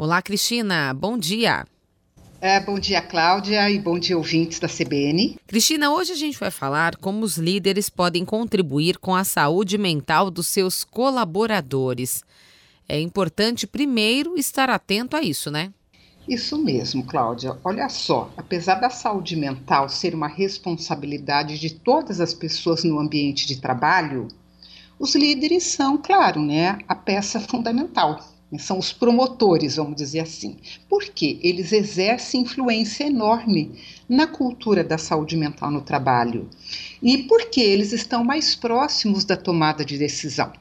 Olá, Cristina. Bom dia. É, bom dia, Cláudia, e bom dia, ouvintes da CBN. Cristina, hoje a gente vai falar como os líderes podem contribuir com a saúde mental dos seus colaboradores. É importante, primeiro, estar atento a isso, né? Isso mesmo, Cláudia. Olha só, apesar da saúde mental ser uma responsabilidade de todas as pessoas no ambiente de trabalho, os líderes são, claro, né, a peça fundamental são os promotores, vamos dizer assim. Porque eles exercem influência enorme na cultura da saúde mental no trabalho e porque eles estão mais próximos da tomada de decisão.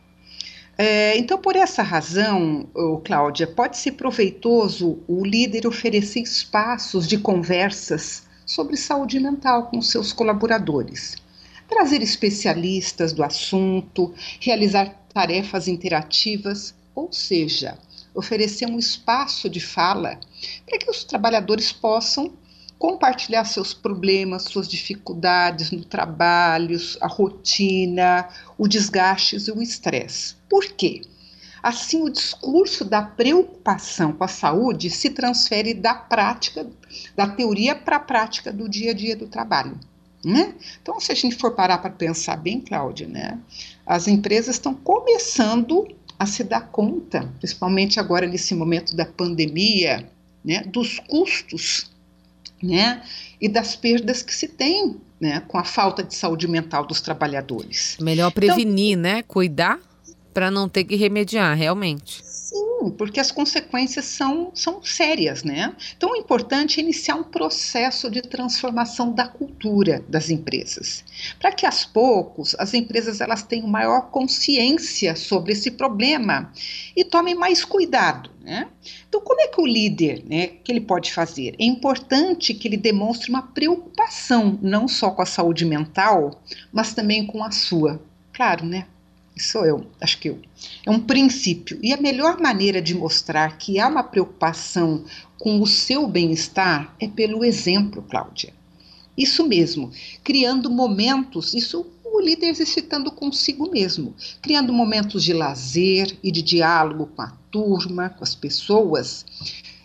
É, então, por essa razão, Cláudia, pode ser proveitoso o líder oferecer espaços de conversas sobre saúde mental com seus colaboradores, trazer especialistas do assunto, realizar tarefas interativas ou seja, oferecer um espaço de fala para que os trabalhadores possam compartilhar seus problemas, suas dificuldades no trabalho, a rotina, o desgaste e o estresse. Por quê? Assim, o discurso da preocupação com a saúde se transfere da prática, da teoria para a prática do dia a dia do trabalho. Né? Então, se a gente for parar para pensar bem, Cláudia, né, as empresas estão começando a se dar conta, principalmente agora nesse momento da pandemia, né, dos custos, né, e das perdas que se tem, né, com a falta de saúde mental dos trabalhadores. Melhor prevenir, então, né, cuidar para não ter que remediar, realmente. Porque as consequências são, são sérias, né? Então, o importante é iniciar um processo de transformação da cultura das empresas, para que, aos poucos, as empresas elas tenham maior consciência sobre esse problema e tomem mais cuidado, né? Então, como é que o líder, né, que ele pode fazer? É importante que ele demonstre uma preocupação, não só com a saúde mental, mas também com a sua. Claro, né? Sou eu, acho que eu. É um princípio. E a melhor maneira de mostrar que há uma preocupação com o seu bem-estar é pelo exemplo, Cláudia. Isso mesmo, criando momentos, isso o líder exercitando consigo mesmo, criando momentos de lazer e de diálogo com a turma, com as pessoas.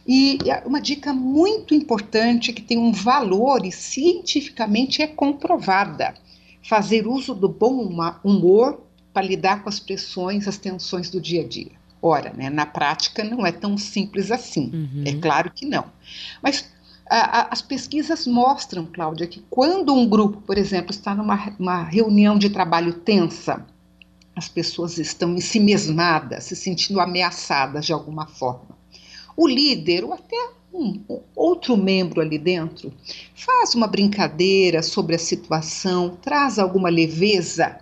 E uma dica muito importante que tem um valor e cientificamente é comprovada: fazer uso do bom humor para lidar com as pressões, as tensões do dia a dia. Ora, né, na prática não é tão simples assim, uhum. é claro que não. Mas a, a, as pesquisas mostram, Cláudia, que quando um grupo, por exemplo, está numa reunião de trabalho tensa, as pessoas estão ensimesmadas, se sentindo ameaçadas de alguma forma. O líder, ou até um, outro membro ali dentro, faz uma brincadeira sobre a situação, traz alguma leveza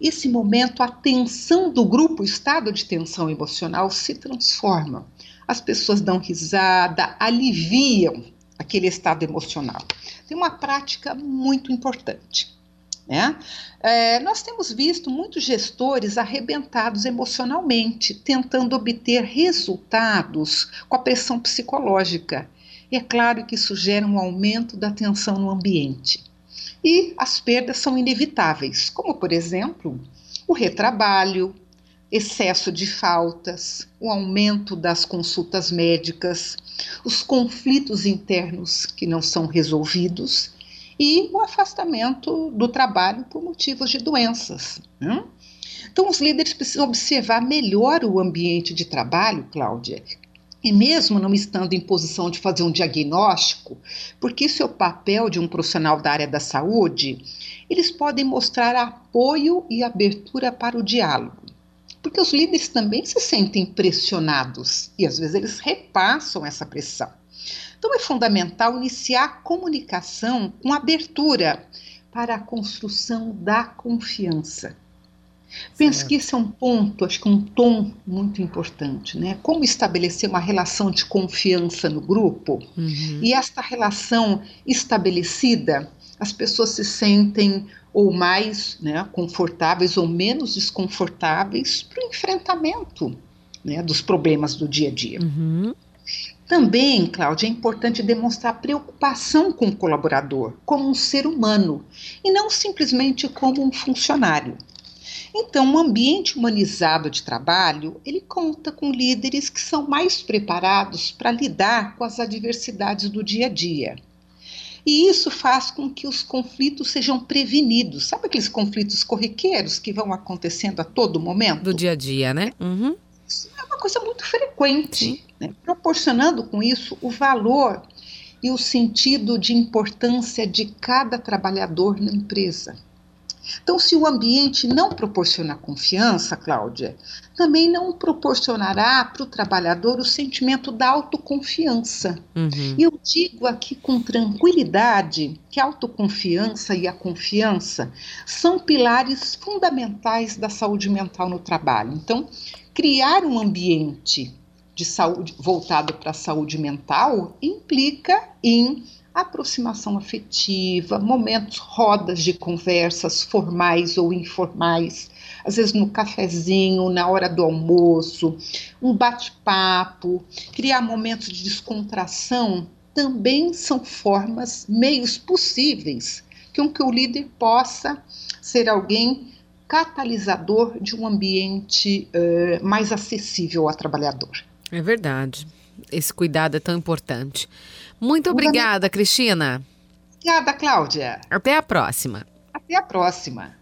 esse momento, a tensão do grupo, o estado de tensão emocional se transforma. As pessoas dão risada, aliviam aquele estado emocional. Tem uma prática muito importante. Né? É, nós temos visto muitos gestores arrebentados emocionalmente, tentando obter resultados com a pressão psicológica. E é claro que isso gera um aumento da tensão no ambiente. E as perdas são inevitáveis, como, por exemplo, o retrabalho, excesso de faltas, o aumento das consultas médicas, os conflitos internos que não são resolvidos e o afastamento do trabalho por motivos de doenças. Né? Então, os líderes precisam observar melhor o ambiente de trabalho, Cláudia, e mesmo não estando em posição de fazer um diagnóstico, porque isso é o papel de um profissional da área da saúde, eles podem mostrar apoio e abertura para o diálogo. Porque os líderes também se sentem pressionados e às vezes eles repassam essa pressão. Então é fundamental iniciar a comunicação com abertura para a construção da confiança. Penso que esse é um ponto, acho que um tom muito importante, né? Como estabelecer uma relação de confiança no grupo uhum. e esta relação estabelecida, as pessoas se sentem ou mais né, confortáveis ou menos desconfortáveis para o enfrentamento né, dos problemas do dia a dia. Uhum. Também, Cláudia, é importante demonstrar preocupação com o colaborador, como um ser humano, e não simplesmente como um funcionário. Então, um ambiente humanizado de trabalho, ele conta com líderes que são mais preparados para lidar com as adversidades do dia a dia. E isso faz com que os conflitos sejam prevenidos. Sabe aqueles conflitos corriqueiros que vão acontecendo a todo momento? Do dia a dia, né? Uhum. Isso é uma coisa muito frequente, né? proporcionando com isso o valor e o sentido de importância de cada trabalhador na empresa. Então, se o ambiente não proporciona confiança, Cláudia, também não proporcionará para o trabalhador o sentimento da autoconfiança. Uhum. E eu digo aqui com tranquilidade que a autoconfiança e a confiança são pilares fundamentais da saúde mental no trabalho. Então, criar um ambiente de saúde voltado para a saúde mental implica em aproximação afetiva, momentos, rodas de conversas formais ou informais, às vezes no cafezinho, na hora do almoço, um bate-papo, criar momentos de descontração também são formas, meios possíveis que, um, que o líder possa ser alguém catalisador de um ambiente uh, mais acessível ao trabalhador. É verdade. Esse cuidado é tão importante. Muito obrigada, Cristina. Obrigada, Cláudia. Até a próxima. Até a próxima.